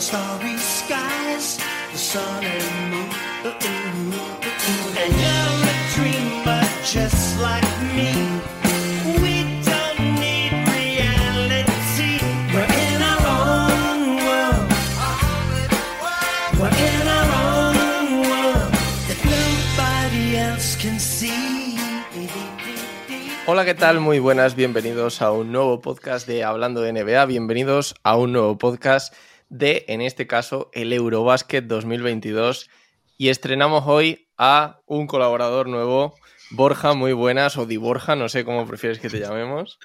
saw starry skies, the sun and moon. And you're a dreamer just like me. We don't need reality. We're. Hola, ¿qué tal? Muy buenas, bienvenidos a un nuevo podcast de Hablando de NBA, bienvenidos a un nuevo podcast de, en este caso, el Eurobasket 2022 y estrenamos hoy a un colaborador nuevo, Borja, muy buenas, o Di Borja, no sé cómo prefieres que te llamemos.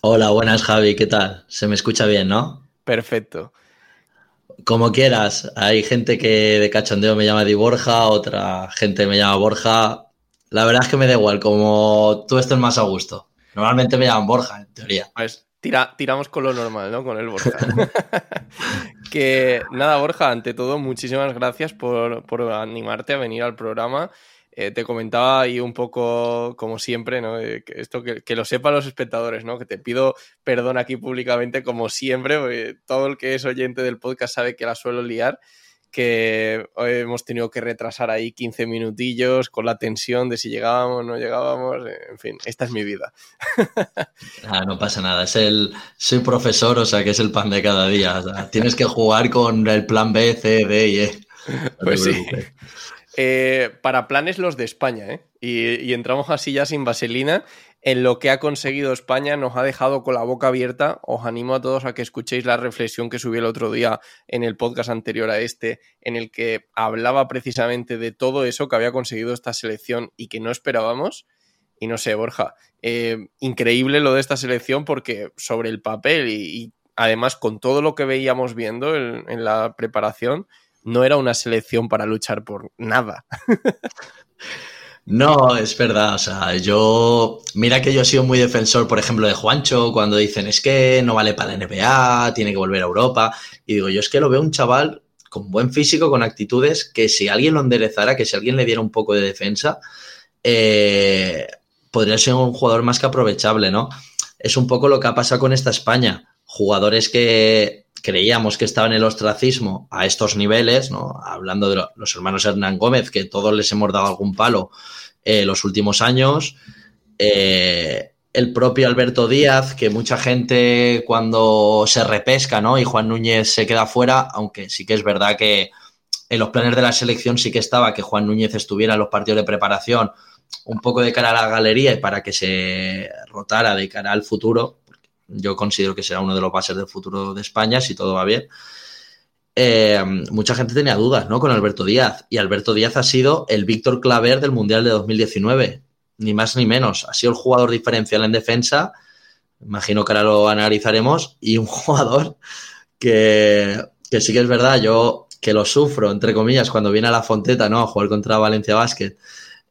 Hola, buenas Javi, ¿qué tal? Se me escucha bien, ¿no? Perfecto. Como quieras, hay gente que de cachondeo me llama Di Borja, otra gente me llama Borja. La verdad es que me da igual, como tú estés más a gusto. Normalmente me llaman Borja, en teoría. Pues tira, tiramos con lo normal, ¿no? Con el Borja. que nada, Borja, ante todo, muchísimas gracias por, por animarte a venir al programa. Eh, te comentaba ahí un poco, como siempre, ¿no? Eh, que esto que, que, lo sepan los espectadores, ¿no? Que te pido perdón aquí públicamente, como siempre, porque todo el que es oyente del podcast sabe que la suelo liar, que hemos tenido que retrasar ahí 15 minutillos con la tensión de si llegábamos o no llegábamos, en fin, esta es mi vida. ah, no pasa nada, es el, soy profesor, o sea que es el pan de cada día, o sea, tienes que jugar con el plan B, C, D y E. No pues sí. Eh, para planes los de España, ¿eh? Y, entramos así ya sin vaselina. En lo que ha conseguido España nos ha dejado con la boca abierta. Os animo a todos a que escuchéis la reflexión que subí el otro día en el podcast anterior a este, en el que hablaba precisamente de todo eso que había conseguido esta selección y que no esperábamos. Y no sé, Borja, eh, increíble lo de esta selección porque sobre el papel y, además con todo lo que veíamos viendo en, en la preparación, no era una selección para luchar por nada. No, es verdad. O sea, yo. Mira que yo he sido muy defensor, por ejemplo, de Juancho, cuando dicen es que no vale para la NBA, tiene que volver a Europa. Y digo, yo es que lo veo un chaval con buen físico, con actitudes, que si alguien lo enderezara, que si alguien le diera un poco de defensa, eh, podría ser un jugador más que aprovechable, ¿no? Es un poco lo que ha pasado con esta España. Jugadores que creíamos que estaban en el ostracismo a estos niveles, ¿no? hablando de los hermanos Hernán Gómez, que todos les hemos dado algún palo eh, los últimos años, eh, el propio Alberto Díaz, que mucha gente cuando se repesca ¿no? y Juan Núñez se queda fuera, aunque sí que es verdad que en los planes de la selección sí que estaba que Juan Núñez estuviera en los partidos de preparación un poco de cara a la galería y para que se rotara de cara al futuro, yo considero que será uno de los bases del futuro de España, si todo va bien. Eh, mucha gente tenía dudas, ¿no? Con Alberto Díaz. Y Alberto Díaz ha sido el Víctor Claver del Mundial de 2019. Ni más ni menos. Ha sido el jugador diferencial en defensa. Imagino que ahora lo analizaremos. Y un jugador que, que sí que es verdad, yo que lo sufro, entre comillas, cuando viene a la Fonteta, ¿no? A jugar contra Valencia Basket.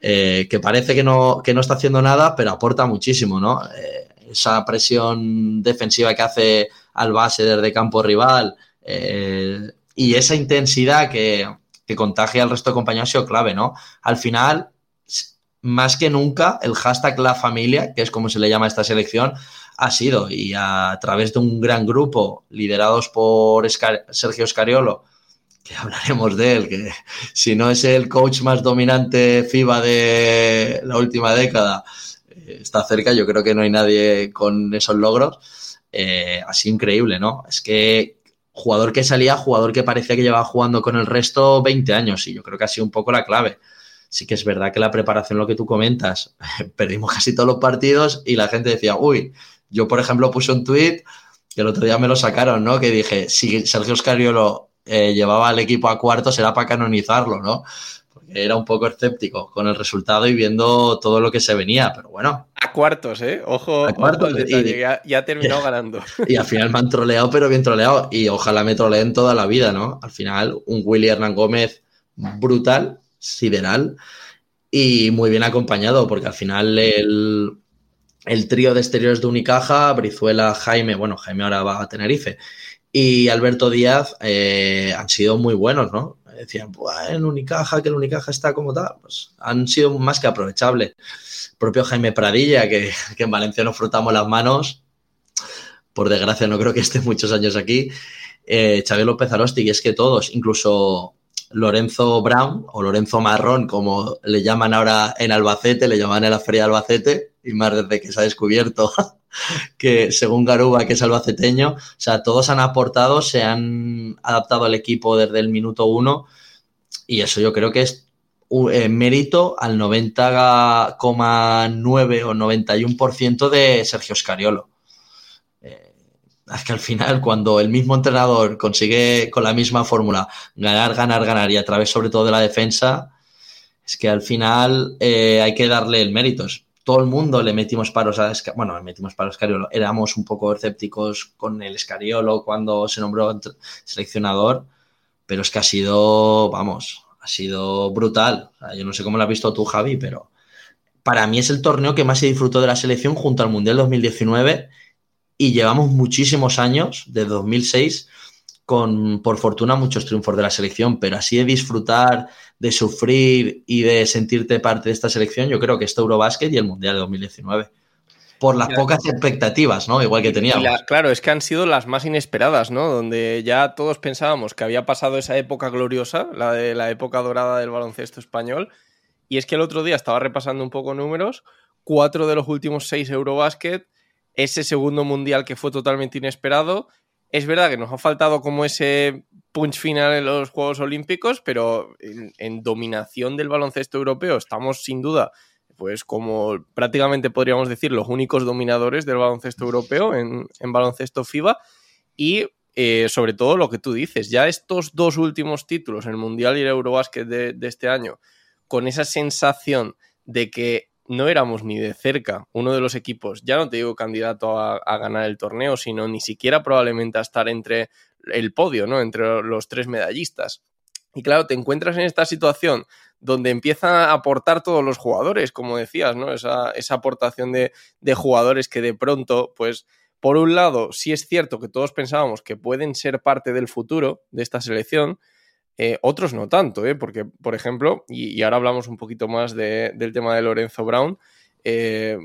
Eh, que parece que no, que no está haciendo nada, pero aporta muchísimo, ¿no? Eh, esa presión defensiva que hace al base desde campo rival eh, y esa intensidad que, que, contagia al resto de compañeros ha sido clave, ¿no? Al final, más que nunca, el hashtag La Familia, que es como se le llama a esta selección, ha sido, y a, través de un gran grupo liderados por Sergio Scariolo, que hablaremos de él, que si no es el coach más dominante FIBA de la última década, está cerca, yo creo que no hay nadie con esos logros. Eh, así increíble, ¿no? Es que jugador que salía, jugador que parecía que llevaba jugando con el resto 20 años y yo creo que ha sido un poco la clave. Sí que es verdad que la preparación, lo que tú comentas, perdimos casi todos los partidos y la gente decía, uy, yo por ejemplo puse un tweet que el otro día me lo sacaron, ¿no? Que dije, si Sergio Scariolo eh, llevaba al equipo a cuartos era para canonizarlo, ¿no? Porque era un poco escéptico con el resultado y viendo todo lo que se venía, pero bueno. A cuartos, ¿eh? Ojo, A cuartos, ojo y- ya, ya ha terminado ganando. Y al final me han troleado, pero bien troleado. Y ojalá me troleen toda la vida, ¿no? Al final, un Willy Hernán Gómez brutal, sideral y muy bien acompañado, porque al final el, el trío de exteriores de Unicaja, Brizuela, Jaime, bueno, Jaime ahora va a Tenerife, y Alberto Díaz eh, han sido muy buenos, ¿no? Decían, "Buah, en Unicaja, que el Unicaja está como tal, pues han sido más que aprovechables. Propio Jaime Pradilla, que, que en Valencia nos frotamos las manos, por desgracia no creo que esté muchos años aquí, eh, Xavier López Arosti, y es que todos, incluso Lorenzo Brown o Lorenzo Marrón, como le llaman ahora en Albacete, le llaman en la Feria de Albacete, y más desde que se ha descubierto que según Garuba, que es albaceteño, o sea, todos han aportado, se han adaptado al equipo desde el minuto uno, y eso yo creo que es eh, mérito al 90,9 o 91% de Sergio Scariolo. Eh, es que al final, cuando el mismo entrenador consigue con la misma fórmula ganar, ganar, ganar y a través sobre todo de la defensa, es que al final eh, hay que darle el mérito. Todo el mundo le metimos paros a Esca- bueno, le metimos paros a Scariolo. Éramos un poco escépticos con el Scariolo cuando se nombró seleccionador, pero es que ha sido, vamos, ha sido brutal. Yo no sé cómo lo has visto tú, Javi, pero para mí es el torneo que más se disfrutó de la selección junto al Mundial 2019 y llevamos muchísimos años, de 2006, con, por fortuna, muchos triunfos de la selección, pero así de disfrutar, de sufrir y de sentirte parte de esta selección, yo creo que este Eurobásquet y el Mundial de 2019. Por las pocas expectativas, ¿no? Igual que teníamos. la- claro, es que han sido las más inesperadas, ¿no? Donde ya todos pensábamos que había pasado esa época gloriosa, la de la época dorada del baloncesto español. Y es que el otro día estaba repasando un poco números, cuatro de los últimos seis Eurobásquet, ese segundo mundial que fue totalmente inesperado. Es verdad que nos ha faltado como ese punch final en los Juegos Olímpicos, pero en, dominación del baloncesto europeo estamos sin duda pues como prácticamente podríamos decir los únicos dominadores del baloncesto europeo en, en baloncesto FIBA. Y eh, sobre todo lo que tú dices, ya estos dos últimos títulos, el Mundial y el Eurobásquet de este año, con esa sensación de que no éramos ni de cerca uno de los equipos, ya no te digo candidato a, ganar el torneo, sino ni siquiera probablemente a estar entre el podio, ¿no? Entre los tres medallistas. Y claro, te encuentras en esta situación donde empiezan a aportar todos los jugadores, como decías, ¿no? Esa, esa aportación de, de jugadores que de pronto, pues, por un lado, sí es cierto que todos pensábamos que pueden ser parte del futuro de esta selección, eh, otros no tanto, ¿eh? porque, por ejemplo, y, ahora hablamos un poquito más de- del tema de Lorenzo Brown, eh,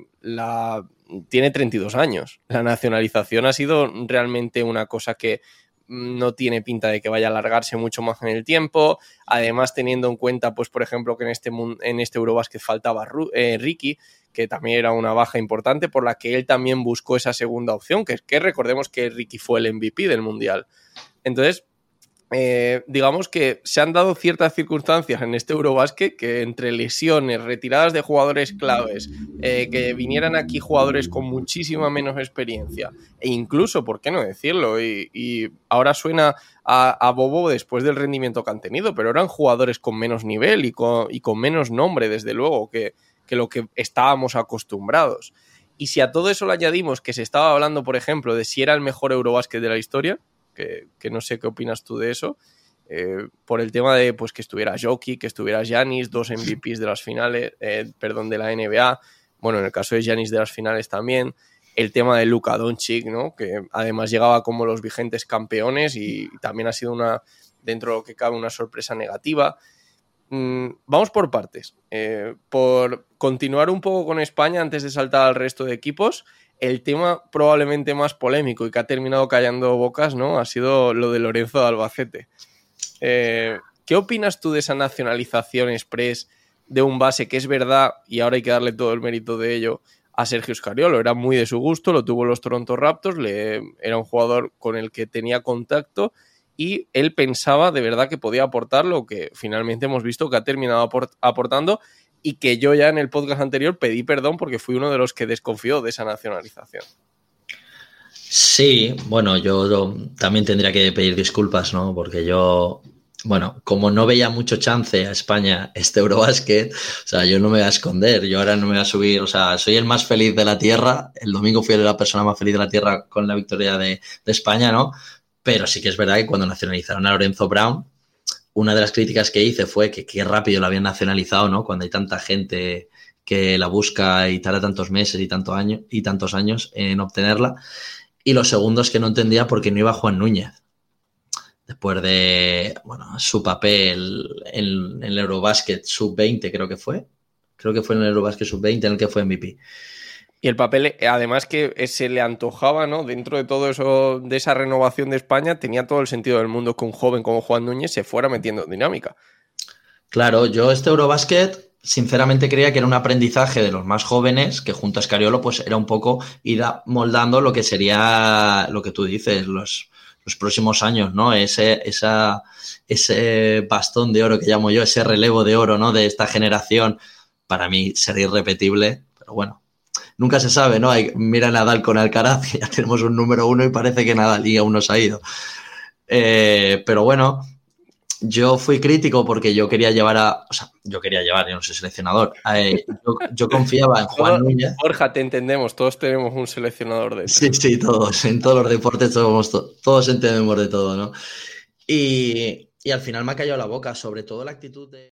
tiene 32 años. La nacionalización ha sido realmente una cosa que no tiene pinta de que vaya a alargarse mucho más en el tiempo. Además, teniendo en cuenta, pues, por ejemplo, que en este, en este Eurobasket faltaba Ricky, que también era una baja importante, por la que él también buscó esa segunda opción, que que recordemos que Ricky fue el MVP del Mundial. Entonces, eh, digamos que se han dado ciertas circunstancias en este Eurobasket que entre lesiones, retiradas de jugadores claves, eh, que vinieran aquí jugadores con muchísima menos experiencia, e incluso, ¿por qué no decirlo? Y, ahora suena a, Bobo después del rendimiento que han tenido, pero eran jugadores con menos nivel y con, y con menos nombre, desde luego, que, que lo que estábamos acostumbrados. Y si a todo eso le añadimos que se estaba hablando, por ejemplo, de si era el mejor Eurobasket de la historia, que, no sé qué opinas tú de eso, eh, por el tema de pues que estuviera Jokic, que estuviera Giannis, dos MVPs de las finales, eh, perdón, de la NBA, bueno, en el caso de Giannis de las finales también, el tema de Luka Doncic, ¿no? Que además llegaba como los vigentes campeones y también ha sido una, dentro de lo que cabe, una sorpresa negativa. Mm, vamos por partes. Eh, por continuar un poco con España antes de saltar al resto de equipos, el tema probablemente más polémico y que ha terminado callando bocas, ¿no? Ha sido lo de Lorenzo de Albacete. Eh, ¿Qué opinas tú de esa nacionalización express de un base que es verdad, y ahora hay que darle todo el mérito de ello, a Sergio Scariolo? Era muy de su gusto, lo tuvo los Toronto Raptors, le, era un jugador con el que tenía contacto y él pensaba de verdad que podía aportar lo que finalmente hemos visto que ha terminado aport aportando y que yo ya en el podcast anterior pedí perdón porque fui uno de los que desconfió de esa nacionalización. Sí, bueno, yo, también tendría que pedir disculpas, ¿no? Porque yo bueno, como no veía mucho chance a España este Eurobasket, o sea, yo no me voy a esconder, yo ahora no me voy a subir, o sea, soy el más feliz de la tierra, el domingo fui la persona más feliz de la tierra con la victoria de España, ¿no? Pero sí que es verdad que cuando nacionalizaron a Lorenzo Brown, una de las críticas que hice fue que qué rápido lo habían nacionalizado, ¿no? Cuando hay tanta gente que la busca y tarda tantos meses y, tantos años en obtenerla. Y lo segundo es que no entendía por qué no iba Juan Núñez. Después de bueno, su papel en, el Eurobasket sub-20, creo que fue. Creo que fue en el Eurobasket sub-20 en el que fue MVP. El papel, además que se le antojaba, ¿no? Dentro de todo eso, de esa renovación de España, tenía todo el sentido del mundo que un joven como Juan Núñez se fuera metiendo en dinámica. Claro, yo este Eurobasket sinceramente creía que era un aprendizaje de los más jóvenes, que junto a Escariolo, pues era un poco ir moldando lo que sería lo que tú dices, los, los próximos años, ¿no? Ese, ese bastón de oro que llamo yo, ese relevo de oro, ¿no? De esta generación, para mí sería irrepetible, pero bueno, nunca se sabe, ¿no? Hay, mira Nadal con Alcaraz, ya tenemos un número uno y parece que Nadal y aún no se ha ido. Eh, pero bueno, yo fui crítico porque yo quería llevar a. O sea, yo quería llevar, yo no soy seleccionador. Eh, yo, confiaba en Juan Núñez. Borja, te entendemos, todos tenemos un seleccionador de. Sí, sí, todos. En todos los deportes todos, todos entendemos de todo, ¿no? Y, y al final me ha callado la boca, sobre todo la actitud de.